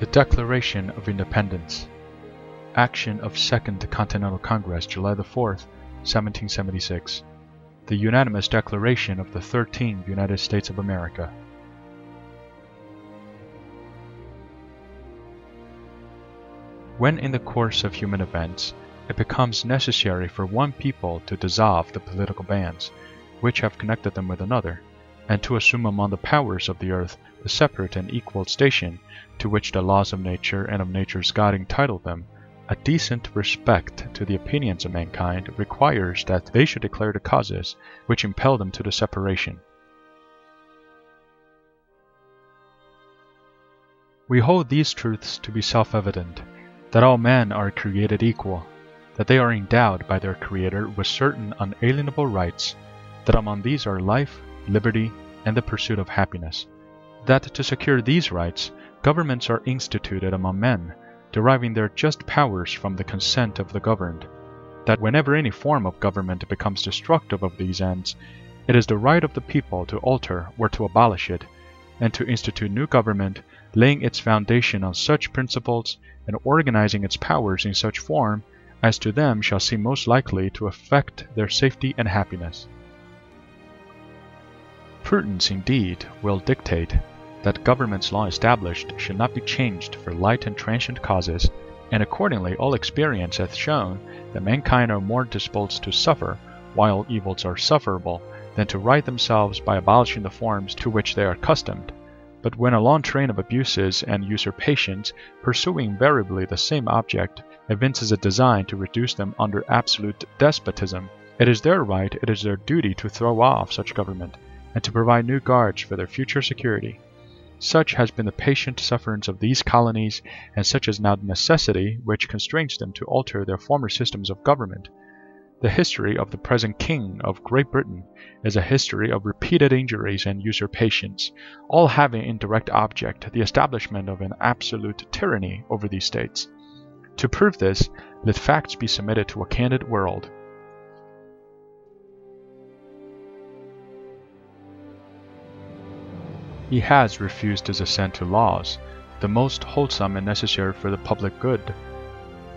The Declaration of Independence. Action of Second Continental Congress, July 4, 1776. The unanimous declaration of the 13 United States of America. When in the course of human events it becomes necessary for one people to dissolve the political bands which have connected them with another, and to assume among the powers of the earth the separate and equal station to which the laws of nature and of nature's God entitle them, a decent respect to the opinions of mankind requires that they should declare the causes which impel them to the separation. We hold these truths to be self evident that all men are created equal, that they are endowed by their Creator with certain unalienable rights, that among these are life, liberty, and the pursuit of happiness that to secure these rights, governments are instituted among men, deriving their just powers from the consent of the governed, that whenever any form of government becomes destructive of these ends, it is the right of the people to alter or to abolish it, and to institute new government, laying its foundation on such principles and organizing its powers in such form as to them shall seem most likely to affect their safety and happiness. Prudence, indeed, will dictate that governments long established should not be changed for light and transient causes, and accordingly all experience hath shown that mankind are more disposed to suffer while evils are sufferable than to right themselves by abolishing the forms to which they are accustomed. But when a long train of abuses and usurpations, pursuing invariably the same object, evinces a design to reduce them under absolute despotism, it is their right, it is their duty to throw off such government, and to provide new guards for their future security. Such has been the patient sufferance of these colonies, and such is now the necessity which constrains them to alter their former systems of government. The history of the present King of Great Britain is a history of repeated injuries and usurpations, all having in direct object the establishment of an absolute tyranny over these states. To prove this, let facts be submitted to a candid world. He has refused his assent to laws, the most wholesome and necessary for the public good.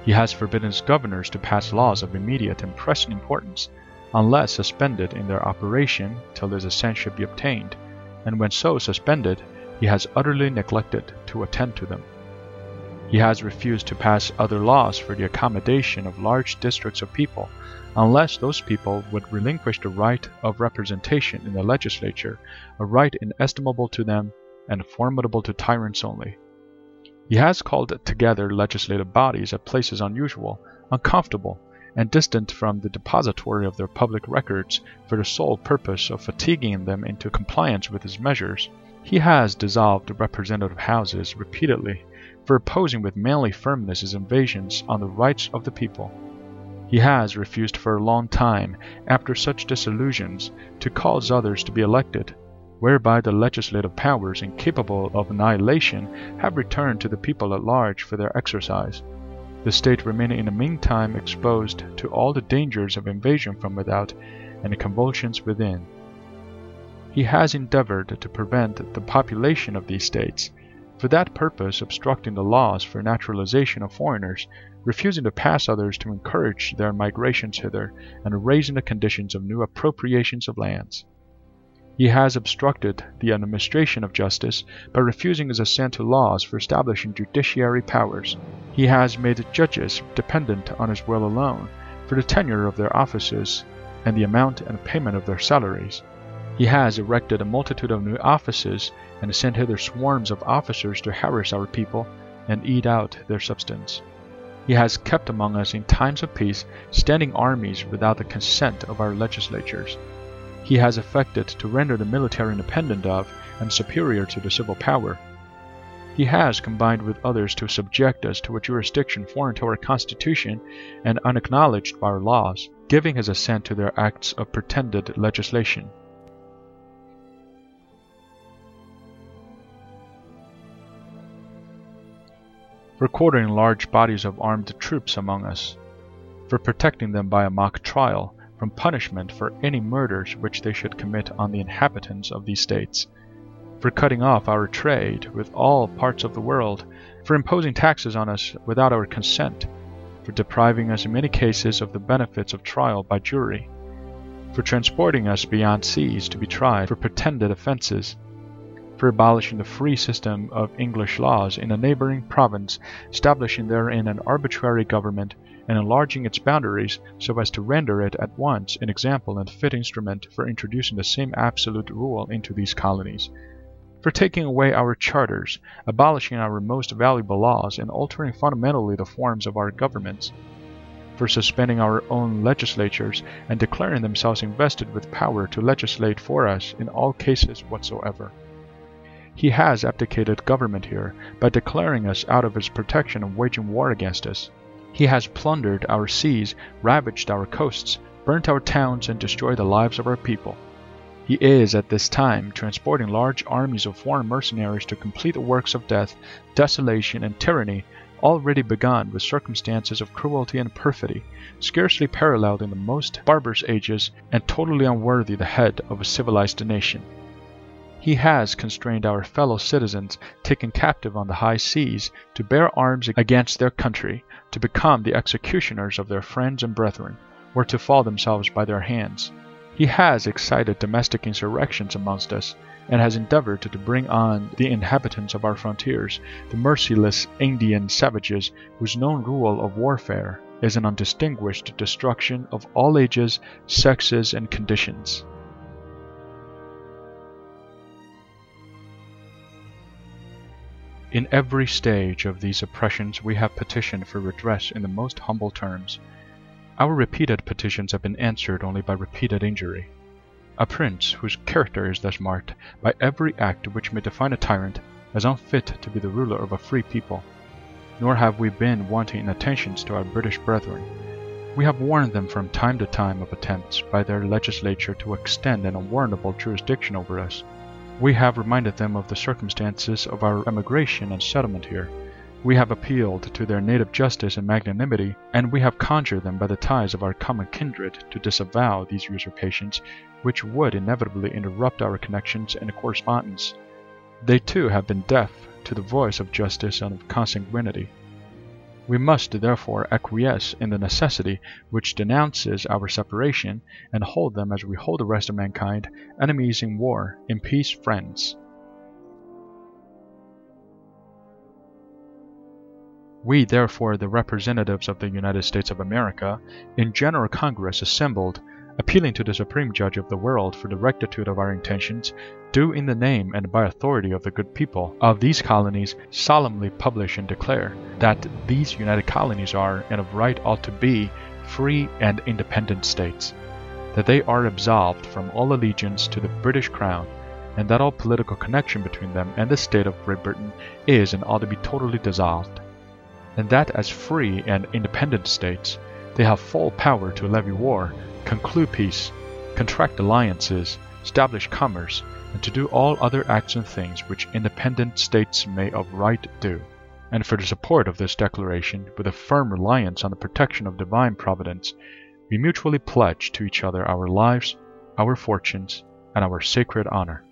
He has forbidden his governors to pass laws of immediate and pressing importance, unless suspended in their operation till his assent should be obtained, and when so suspended, he has utterly neglected to attend to them. He has refused to pass other laws for the accommodation of large districts of people, unless those people would relinquish the right of representation in the legislature, a right inestimable to them and formidable to tyrants only. He has called together legislative bodies at places unusual, uncomfortable, and distant from the depository of their public records for the sole purpose of fatiguing them into compliance with his measures. He has dissolved representative houses repeatedly for opposing with manly firmness his invasions on the rights of the people. He has refused for a long time, after such disillusions, to cause others to be elected, whereby the legislative powers incapable of annihilation have returned to the people at large for their exercise, the state remaining in the meantime exposed to all the dangers of invasion from without and the convulsions within. He has endeavored to prevent the population of these states, for that purpose obstructing the laws for naturalization of foreigners refusing to pass others to encourage their migrations hither, and raising the conditions of new appropriations of lands. He has obstructed the administration of justice by refusing his assent to laws for establishing judiciary powers. He has made judges dependent on his will alone for the tenure of their offices and the amount and payment of their salaries. He has erected a multitude of new offices and sent hither swarms of officers to harass our people and eat out their substance. He has kept among us in times of peace standing armies without the consent of our legislatures. He has affected to render the military independent of and superior to the civil power. He has combined with others to subject us to a jurisdiction foreign to our Constitution and unacknowledged by our laws, giving his assent to their acts of pretended legislation. Quartering large bodies of armed troops among us, for protecting them by a mock trial from punishment for any murders which they should commit on the inhabitants of these states, for cutting off our trade with all parts of the world, for imposing taxes on us without our consent, for depriving us in many cases of the benefits of trial by jury, for transporting us beyond seas to be tried for pretended offences, for abolishing the free system of English laws in a neighbouring province, establishing therein an arbitrary government, and enlarging its boundaries so as to render it at once an example and fit instrument for introducing the same absolute rule into these colonies for taking away our charters, abolishing our most valuable laws, and altering fundamentally the forms of our governments, for suspending our own legislatures and declaring themselves invested with power to legislate for us in all cases whatsoever. He has abdicated government here by declaring us out of his protection and waging war against us. He has plundered our seas, ravaged our coasts, burnt our towns, and destroyed the lives of our people. He is at this time transporting large armies of foreign mercenaries to complete the works of death, desolation, and tyranny already begun with circumstances of cruelty and perfidy, scarcely paralleled in the most barbarous ages, and totally unworthy the head of a civilized nation. He has constrained our fellow citizens taken captive on the high seas to bear arms against their country, to become the executioners of their friends and brethren, or to fall themselves by their hands. He has excited domestic insurrections amongst us, and has endeavored to bring on the inhabitants of our frontiers, the merciless Indian savages whose known rule of warfare is an undistinguished destruction of all ages, sexes, and conditions. In every stage of these oppressions we have petitioned for redress in the most humble terms. Our repeated petitions have been answered only by repeated injury. A prince whose character is thus marked by every act which may define a tyrant as unfit to be the ruler of a free people. Nor have we been wanting in attentions to our British brethren. We have warned them from time to time of attempts by their legislature to extend an unwarrantable jurisdiction over us. We have reminded them of the circumstances of our emigration and settlement here we have appealed to their native justice and magnanimity, and we have conjured them by the ties of our common kindred to disavow these usurpations, which would inevitably interrupt our connections and correspondence. They too have been deaf to the voice of justice and of consanguinity. We must therefore acquiesce in the necessity which denounces our separation, and hold them as we hold the rest of mankind, enemies in war, in peace friends. We, therefore, the representatives of the United States of America, in General Congress assembled, appealing to the Supreme Judge of the world for the rectitude of our intentions, do in the name and by authority of the good people of these colonies solemnly publish and declare that these united colonies are, and of right ought to be, free and independent states, that they are absolved from all allegiance to the British Crown, and that all political connection between them and the state of Great Britain is and ought to be totally dissolved and that as free and independent states, they have full power to levy war, conclude peace, contract alliances, establish commerce, and to do all other acts and things which independent states may of right do. And for the support of this declaration, with a firm reliance on the protection of divine providence, we mutually pledge to each other our lives, our fortunes, and our sacred honor.